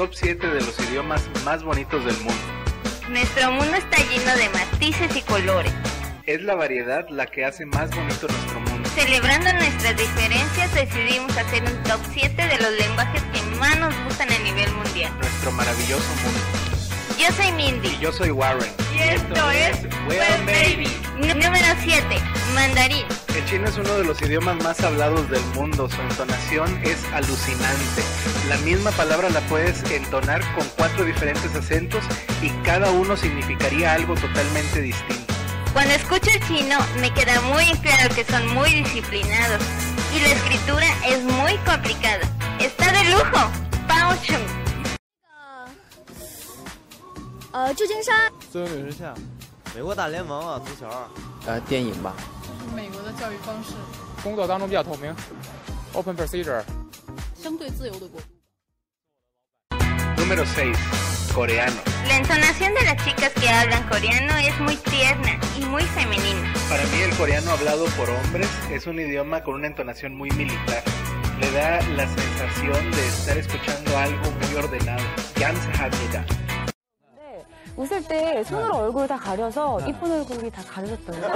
top 7 de los idiomas más bonitos del mundo. Nuestro mundo está lleno de matices y colores. Es la variedad la que hace más bonito nuestro mundo. Celebrando nuestras diferencias, decidimos hacer un top 7 de los lenguajes que más nos gustan a nivel mundial. Nuestro maravilloso mundo. Yo soy Mindy. Y yo soy Warren. Y esto es Well Baby. Número 7. Mandarín. El chino es uno de los idiomas más hablados del mundo. Su entonación es alucinante. La misma palabra la puedes entonar con cuatro diferentes acentos y cada uno significaría algo totalmente distinto. Cuando escucho el chino me queda muy claro que son muy disciplinados y la escritura es muy complicada. Está de lujo. Pao Chung. 呃，旧金山。孙女士下，美国大联盟啊，足球。呃，电影吧。美国的教育方式。工作当中比较透明，open procedure。相对自由的国度。 Número 6. Coreano. La entonación de las chicas que hablan coreano es muy tierna y muy femenina. Para mí el coreano hablado por hombres es un idioma con una entonación muy militar. Le da la sensación de estar escuchando algo muy ordenado. 웃을 때 손으로 얼굴을 다 가려서 이쁜 얼굴이 다 가려졌던데.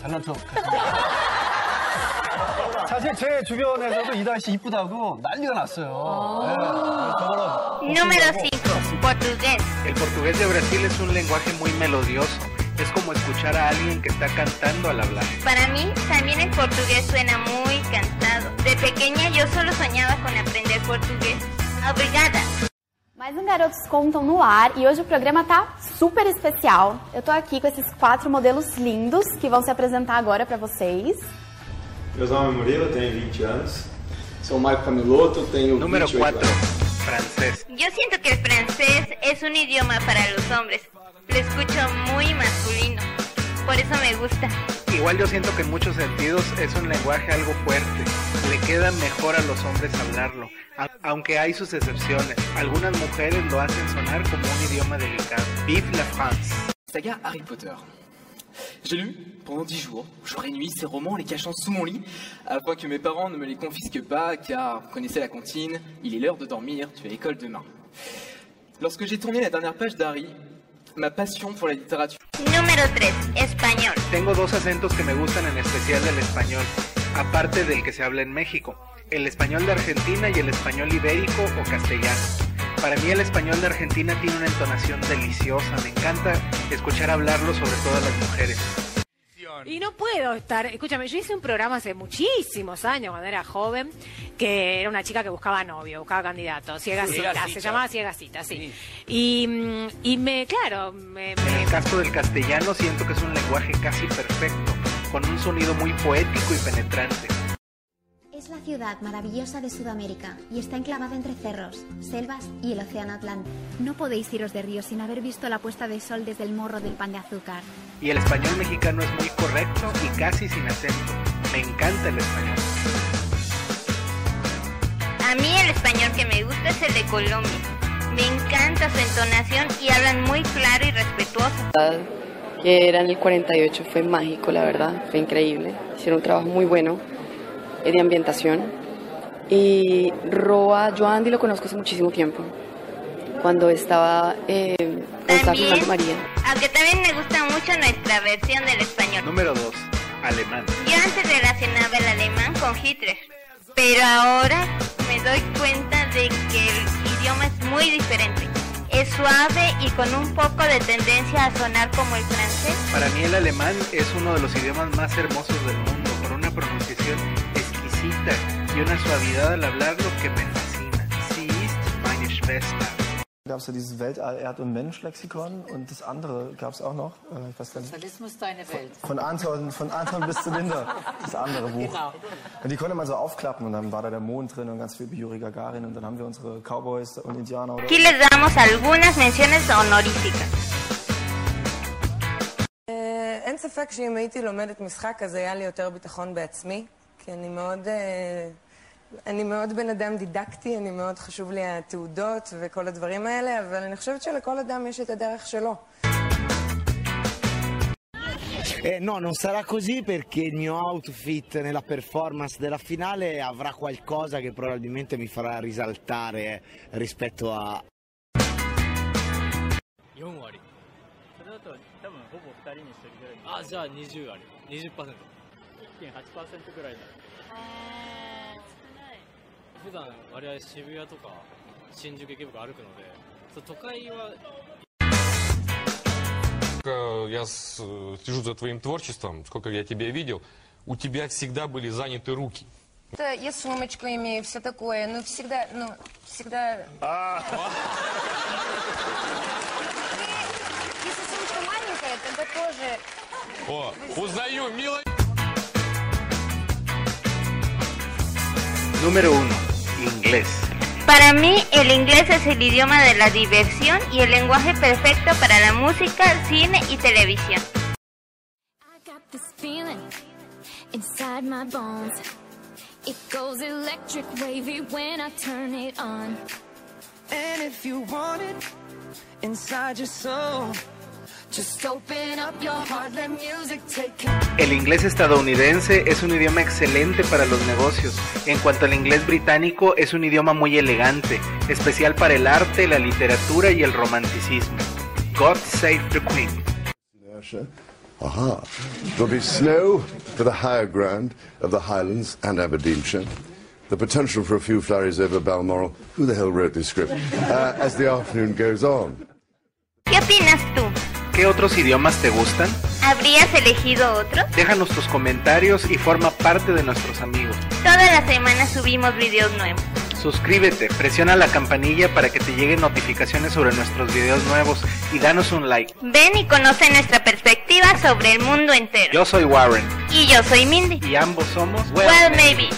잘난 척. 사실 제 주변에서도 이다희 씨 이쁘다고 난리가 났어요. 네. Número 5. Portugués. El portugués de Brasil es un lenguaje muy melodioso. Es como escuchar a alguien que está cantando al hablar. Para mí, también el portugués suena muy cantado. De pequeña yo solo soñaba con aprender portugués. Obrigada. Mais um Garotos Contam no ar e hoje o programa tá super especial. Eu tô aqui com esses quatro modelos lindos que vão se apresentar agora para vocês. Meu nome é Murilo, tenho 20 anos. Sou Marco Camilotto, tenho Número 28 4. anos. Francés. Yo siento que el francés es un idioma para los hombres. Lo escucho muy masculino. Por eso me gusta. Igual yo siento que en muchos sentidos es un lenguaje algo fuerte. Le queda mejor a los hombres hablarlo, a- aunque hay sus excepciones. Algunas mujeres lo hacen sonar como un idioma delicado. Vive la France. Saga Harry Potter. J'ai lu pendant dix jours, jour et nuit, ces romans les cachant sous mon lit, afin que mes parents ne me les confisquent pas, car vous connaissez la comptine, il est l'heure de dormir, tu as école demain. Lorsque j'ai tourné la dernière page d'Harry, ma la Número 3. Español. Tengo dos acentos que me gustan en especial del español, aparte del que se habla en México, el español de Argentina y el español ibérico o castellano. Para mí el español de Argentina tiene una entonación deliciosa, me encanta escuchar hablarlo sobre todo a las mujeres. Y no puedo estar, escúchame, yo hice un programa hace muchísimos años, cuando era joven, que era una chica que buscaba novio, buscaba candidato, ciega Sí. cita, Ciega se llamaba ciega cita, sí. Y, mm, y me, claro, me, En el caso del castellano siento que es un lenguaje casi perfecto, con un sonido muy poético y penetrante. Es la ciudad maravillosa de Sudamérica y está enclavada entre cerros, selvas y el océano Atlántico. No podéis iros de río sin haber visto la puesta de sol desde el morro del pan de azúcar. Y el español mexicano es muy correcto y casi sin acento. Me encanta el español. A mí el español que me gusta es el de Colombia. Me encanta su entonación y hablan muy claro y respetuoso. que era en el 48 fue mágico, la verdad, fue increíble. Hicieron un trabajo muy bueno de ambientación. Y Roa, yo a Andy lo conozco hace muchísimo tiempo, cuando estaba eh, cuando También, María. aunque también me gusta mucho nuestra versión del español. Número 2. Alemán. Yo antes relacionaba el alemán con Hitler, pero ahora me doy cuenta de que el idioma es muy diferente. Es suave y con un poco de tendencia a sonar como el francés. Para mí el alemán es uno de los idiomas más hermosos del mundo, con una pronunciación exquisita y una suavidad al hablarlo que me fascina. Sie ist meine Schwester. gab es ja dieses Weltall, Erd- und Mensch-Lexikon und das andere gab es auch noch. Äh, ich weiß gar nicht. Sozialismus deine Welt. Von Anton, von Anton bis zu Linda, das andere Buch. Genau. Und die konnte man so aufklappen und dann war da der Mond drin und ganz viel Yuri Gagarin und dann haben wir unsere Cowboys und Indianer. Oder Aquí les damos algunas menciones honoríficas. אה, אין ספק שאם הייתי לומדת משחק אז היה לי יותר ביטחון בעצמי, כי אני מאוד, אה, אני מאוד בן אדם דידקטי, אני מאוד חשוב לי התעודות וכל הדברים האלה, אבל אני חושבת שלכל אדם יש את הדרך שלו. Eh, no, non sarà così perché il mio outfit nella performance della finale avrà qualcosa che probabilmente mi farà risaltare rispetto a... 4割それだと多分ほぼ2人に1人ぐらいあじゃあ20割 20%1.8% ぐらいだ普段我々渋谷とか新宿池袋歩くのでそう都会は Сколько Я с- слежу за твоим творчеством, сколько я тебя видел, у тебя всегда были заняты руки. Да, я сумочку имею, все такое. Ну, всегда, ну, всегда... Если сумочка маленькая, тогда тоже... О, узнаю, мило. Número 1. Inglés. Para mí, el inglés es el idioma de la diversión y el lenguaje perfecto para la música, cine y televisión. this feeling inside my bones. It goes electric wavy when I El inglés estadounidense es un idioma excelente para los negocios. En cuanto al inglés británico, es un idioma muy elegante, especial para el arte, la literatura y el romanticismo. God save the Queen. Aha. There'll be snow for the higher ground of the Highlands and Aberdeenshire. The potential for a few flurries over Balmoral. Who the hell wrote this script? Uh, as the afternoon goes on. ¿Qué opinas tú? ¿Qué otros idiomas te gustan? ¿Habrías elegido otro? Déjanos tus comentarios y forma parte de nuestros amigos. Todas las semanas subimos videos nuevos. Suscríbete, presiona la campanilla para que te lleguen notificaciones sobre nuestros videos nuevos y danos un like. Ven y conoce nuestra perspectiva sobre el mundo entero. Yo soy Warren Y yo soy Mindy. y ambos somos Well, maybe.